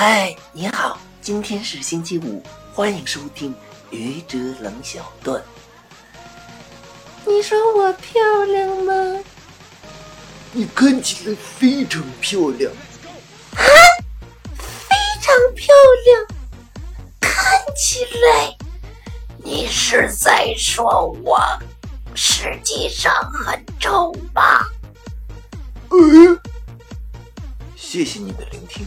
嗨，你好，今天是星期五，欢迎收听愚者冷小段。你说我漂亮吗？你看起来非常漂亮。啊，非常漂亮。看起来，你是在说我实际上很丑吧？嗯。谢谢你的聆听，